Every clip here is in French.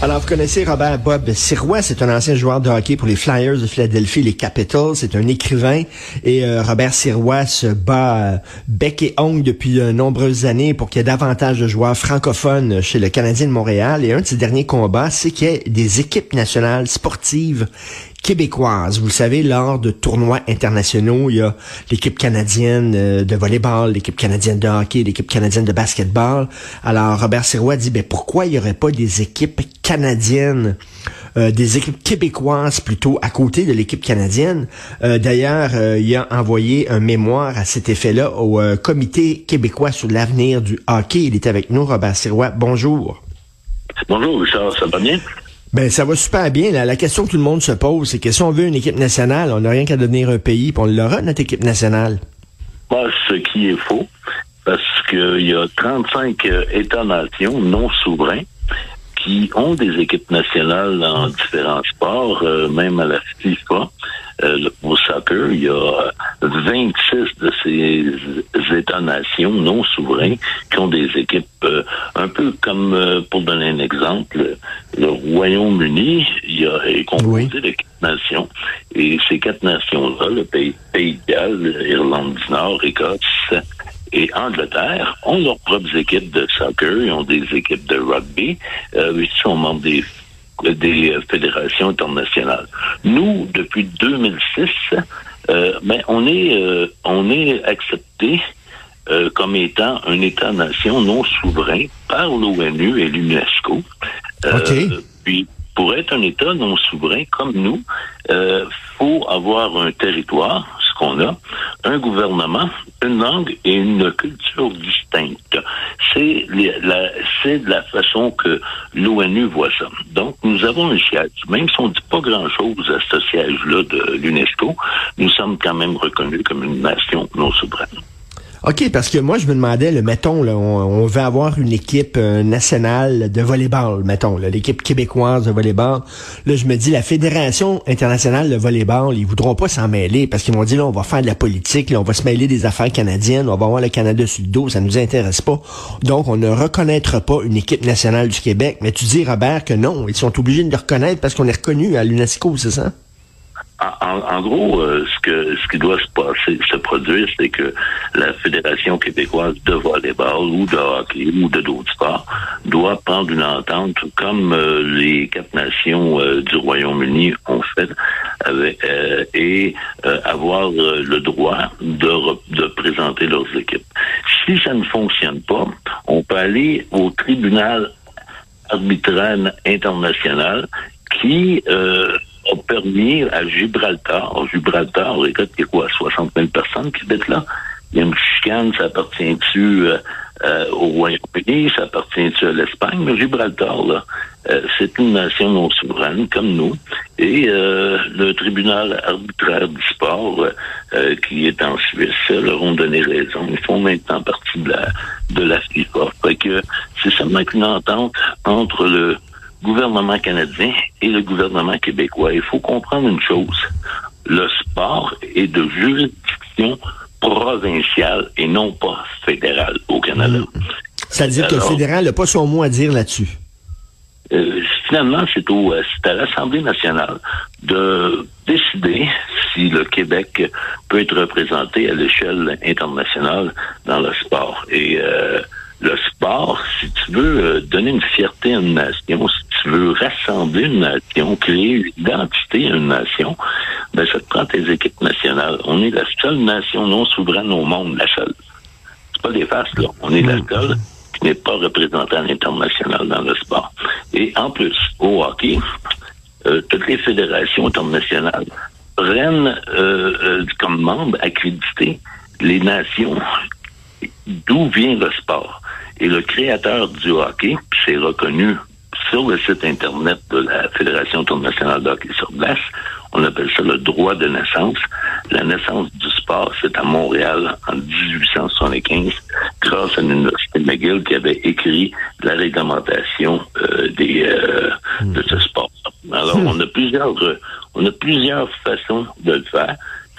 Alors, vous connaissez Robert Bob Sirois, c'est un ancien joueur de hockey pour les Flyers de Philadelphie, les Capitals. C'est un écrivain et euh, Robert Sirois se bat euh, bec et ongle depuis de nombreuses années pour qu'il y ait davantage de joueurs francophones chez le Canadien de Montréal. Et un de ses derniers combats, c'est qu'il y ait des équipes nationales sportives québécoises. Vous le savez, lors de tournois internationaux, il y a l'équipe canadienne euh, de volleyball, l'équipe canadienne de hockey, l'équipe canadienne de basketball. Alors, Robert Sirois dit, ben, pourquoi il n'y aurait pas des équipes canadiennes euh, des équipes québécoises plutôt à côté de l'équipe canadienne? Euh, d'ailleurs, il a envoyé un mémoire à cet effet-là au Comité québécois sur l'avenir du hockey. Il est avec nous, Robert Sirois. Bonjour. Bonjour, Richard, ça va bien? Ben, ça va super bien. La question que tout le monde se pose, c'est que si on veut une équipe nationale, on n'a rien qu'à devenir un pays, puis on l'aura, notre équipe nationale. ce qui est faux, parce qu'il y a 35 euh, États-nations non souverains qui ont des équipes nationales dans différents sports, euh, même à la FIFA. Euh, au soccer, il y a 26 de ces États-nations non souverains qui ont des équipes euh, un peu comme, euh, pour donner un exemple, le Royaume-Uni il y a, est composé de quatre nations. Et ces quatre nations-là, le Pays, Pays de Galles, l'Irlande du Nord, Écosse et Angleterre, ont leurs propres équipes de soccer, ils ont des équipes de rugby, euh, ils sont membres des des fédérations internationales. Nous, depuis 2006, euh, ben, on est euh, on est accepté euh, comme étant un État-nation non souverain par l'ONU et l'UNESCO. Euh, Puis pour être un État non souverain comme nous, euh, faut avoir un territoire, ce qu'on a, un gouvernement, une langue et une culture distincte. C'est la, c'est de la façon que l'ONU voit ça. Donc, nous avons un siège. Même si on ne dit pas grand-chose à ce siège-là de l'UNESCO, nous sommes quand même reconnus comme une nation non souveraine. OK, parce que moi, je me demandais, le mettons, là, on, veut avoir une équipe euh, nationale de volleyball, mettons, l'équipe québécoise de volleyball. Là, je me dis, la Fédération internationale de volleyball, ils voudront pas s'en mêler parce qu'ils m'ont dit, là, on va faire de la politique, là, on va se mêler des affaires canadiennes, on va avoir le Canada sur le dos, ça nous intéresse pas. Donc, on ne reconnaîtra pas une équipe nationale du Québec. Mais tu dis, Robert, que non, ils sont obligés de le reconnaître parce qu'on est reconnu à l'UNESCO, c'est ça? En, gros, euh, ce que ce qui doit se passer, se produire, c'est que la Fédération québécoise de volleyball ou de hockey ou de d'autres sports doit prendre une entente comme euh, les quatre nations euh, du Royaume-Uni ont fait et avoir le droit de, de présenter leurs équipes. Si ça ne fonctionne pas, on peut aller au tribunal arbitraire international qui permis à Gibraltar, Gibraltar, on récolte qu'il y a quoi, 60 000 personnes qui habitent là. Il y a une ça appartient-tu euh, euh, au Royaume-Uni, ça appartient-tu à l'Espagne, mais Gibraltar, là, euh, c'est une nation non souveraine comme nous. Et le tribunal arbitraire du sport, qui est en Suisse, leur ont donné raison. Ils font maintenant partie de la, de la FIFA. Fait que c'est seulement qu'une entente entre le gouvernement canadien et le gouvernement québécois. Il faut comprendre une chose. Le sport est de juridiction provinciale et non pas fédérale au Canada. C'est-à-dire que le fédéral n'a pas son mot à dire là-dessus. Euh, finalement, c'est au euh, c'est à l'Assemblée nationale de décider si le Québec peut être représenté à l'échelle internationale dans le sport. Et euh, le sport, si tu veux euh, donner une fierté à une nation, si veux rassembler une nation, créer une identité à une nation, ben, ça te prend tes équipes nationales. On est la seule nation non souveraine au monde, la seule. C'est pas des farces, là. On est la seule qui n'est pas représentée à l'international dans le sport. Et en plus, au hockey, euh, toutes les fédérations internationales prennent euh, euh, comme membres accrédités les nations d'où vient le sport. Et le créateur du hockey, c'est reconnu sur le site Internet de la Fédération internationale de hockey sur glace, on appelle ça le droit de naissance. La naissance du sport, c'est à Montréal en 1875, grâce à l'Université McGill qui avait écrit la réglementation euh, des, euh, de ce sport. Alors, on a plusieurs, on a plusieurs façons de le faire.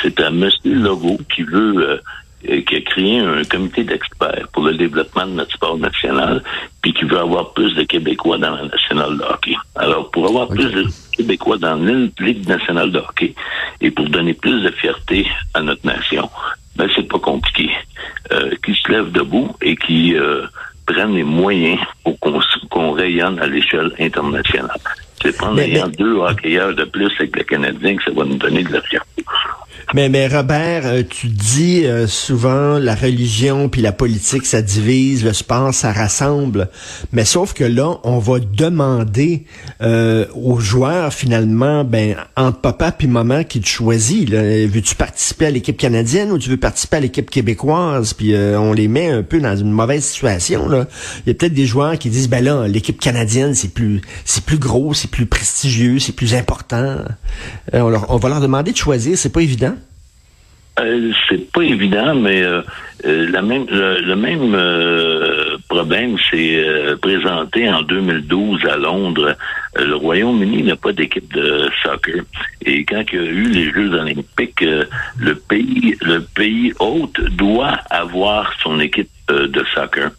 C'est un monsieur Logo qui veut euh, qui a créé un comité d'experts pour le développement de notre sport national, puis qui veut avoir plus de Québécois dans la nationale de hockey. Alors, pour avoir plus de Québécois dans la Ligue nationale de hockey et pour donner plus de fierté à notre nation, ben c'est pas compliqué. Euh, qui se lève debout et qui euh, prennent les moyens pour qu'on rayonne à l'échelle internationale. C'est pas en ayant deux hockeyeurs de plus avec le Canadien que ça va nous donner de la fierté. Mais, mais Robert, euh, tu dis euh, souvent la religion puis la politique, ça divise, le sport, ça rassemble. Mais sauf que là, on va demander euh, aux joueurs, finalement, ben, entre papa puis maman qui te choisit. Veux-tu participer à l'équipe canadienne ou tu veux participer à l'équipe québécoise? Puis on les met un peu dans une mauvaise situation. Là. Il y a peut-être des joueurs qui disent, ben là, l'équipe canadienne, c'est plus c'est plus gros, c'est plus prestigieux, c'est plus important. on, on va leur demander de choisir, c'est pas évident. Euh, c'est pas évident, mais euh, euh, la même, le, même problème s'est présenté en 2012 à Londres. le Royaume-Uni n'a pas d'équipe de soccer. Et quand il y a eu les Jeux olympiques, le pays, le pays hôte doit avoir son équipe de soccer.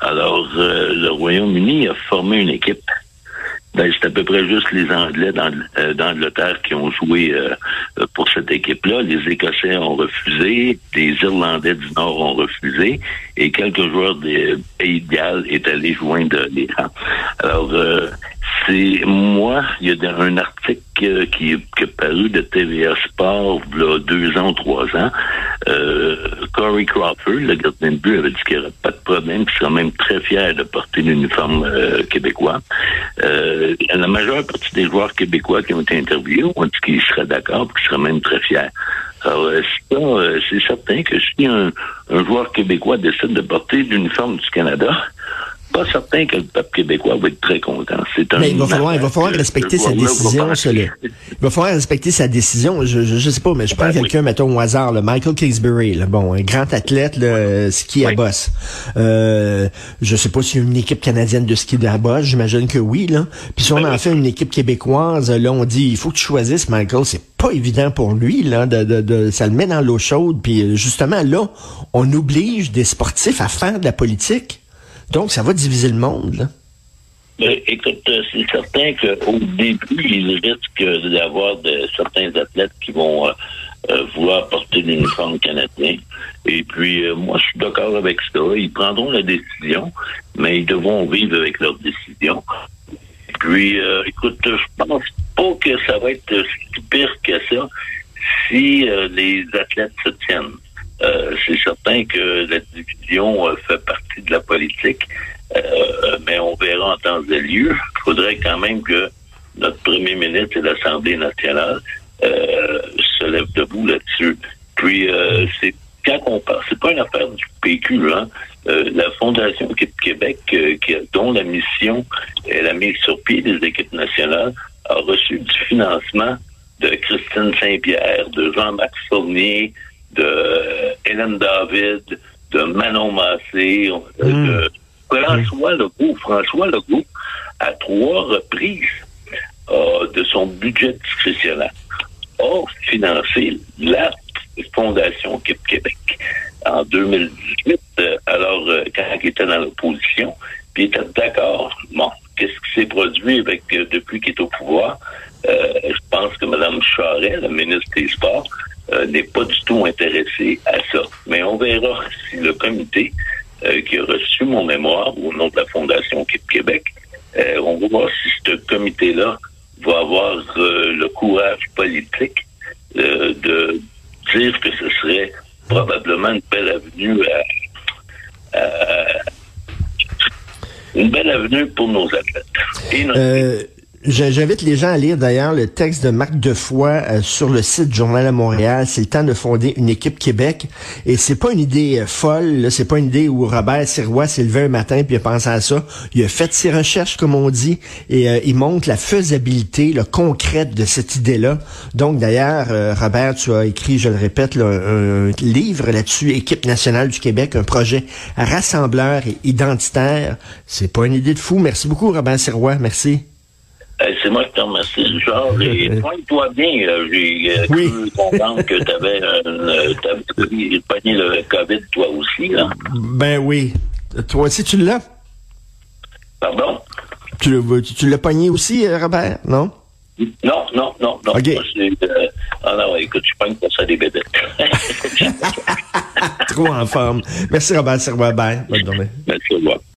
Alors, le Royaume-Uni a formé une équipe ben, c'est à peu près juste les Anglais euh, d'Angleterre qui ont joué euh, pour cette équipe-là. Les Écossais ont refusé, les Irlandais du Nord ont refusé, et quelques joueurs des Pays de Galles est allé joindre les. Alors, euh, c'est moi, il y a un article qui, est paru de TVA Sport il y a deux ans, trois ans. Euh, Corey Crawford, le gardien de but, avait dit qu'il n'y aurait pas de problème, qu'il serait même très fier de porter l'uniforme euh, québécois. Euh, la majeure partie des joueurs québécois qui ont été interviewés ont dit qu'ils seraient d'accord, qu'ils seraient même très fiers. Alors, euh, euh, c'est certain que si un, un joueur québécois décide de porter l'uniforme du Canada, pas certain que le peuple québécois va être très content. C'est Mais il va falloir, il va falloir respecter sa décision, Il va falloir respecter sa décision. Je, je, sais pas, mais je prends ben quelqu'un, mettons au hasard, le Michael Kingsbury, bon, un grand athlète, le ski à bosse. Euh, je sais pas s'il y a une équipe canadienne de ski à bosse, j'imagine que oui, là. Puis si on ben en fait une équipe québécoise, là, on dit, il faut que tu choisisses Michael, c'est pas évident pour lui, là, de, de, de ça le met dans l'eau chaude. Puis justement, là, on oblige des sportifs à faire de la politique. Donc, ça va diviser le monde, là. Ben, écoute, euh, c'est certain qu'au début, il risque d'avoir de, certains athlètes qui vont euh, euh, vouloir porter l'uniforme canadien. Et puis, moi, je suis d'accord avec ça. Ils prendront la décision, mais ils devront vivre avec leur décision. Puis, écoute, je pense pas que ça va être pire que ça si les athlètes se tiennent. Euh, c'est certain que la division euh, fait partie de la politique, euh, mais on verra en temps et lieu. Il faudrait quand même que notre premier ministre et l'Assemblée nationale se lèvent debout là-dessus. Puis c'est quand on parle, c'est pas une affaire du PQ, hein. la Fondation Québec, dont la mission est la mise sur pied des équipes nationales, a reçu du financement de Christine Saint-Pierre, de Jean-Max Fournier, de Hélène David, de Manon Massé, de hmm. François Legault. François Legault, à trois reprises de son budget discrétionnaire, a financé la Fondation Québec. En 2018, euh, alors euh, quand il était dans l'opposition, puis il était d'accord. Bon, qu'est-ce qui s'est produit avec euh, depuis qu'il est au pouvoir? je pense que Mme Charest, la ministre des Sports, n'est pas du tout intéressé à ça. Mais on verra si le comité euh, qui a reçu mon mémoire au nom de la Fondation Québec, euh, on va voir si ce comité-là va avoir le courage politique euh, de dire que ce serait probablement une belle avenue à, à- une belle avenue pour nos athlètes. Et notre- Euh, J'invite les gens à lire d'ailleurs le texte de Marc Defoy euh, sur le site Journal à Montréal. C'est le temps de fonder une équipe Québec. Et c'est pas une idée euh, folle. C'est pas une idée où Robert Sirois s'est levé un matin puis a pensé à ça. Il a fait ses recherches, comme on dit, et euh, il montre la faisabilité, le concrète de cette idée-là. Donc d'ailleurs, euh, Robert, tu as écrit, je le répète, là, un, un livre là-dessus, Équipe nationale du Québec, un projet rassembleur et identitaire. C'est pas une idée de fou. Merci beaucoup, Robert Sirois. Merci. Euh, c'est moi qui te remercie. Et pointe-toi bien. euh, J'ai euh, Oui. cru comprendre que tu avais pogné le COVID toi aussi. Là. Ben oui. Toi aussi, tu l'as? Pardon? Tu, l'as- tu, tu l'as pogné aussi, euh, Robert, non? Non, non, non, non. OK. Moi, c'est, euh, ah non, écoute, je pense que ça des bébés. Trop en forme. Merci, Robert Sirois. Bye. Bonne journée. Merci, au revoir.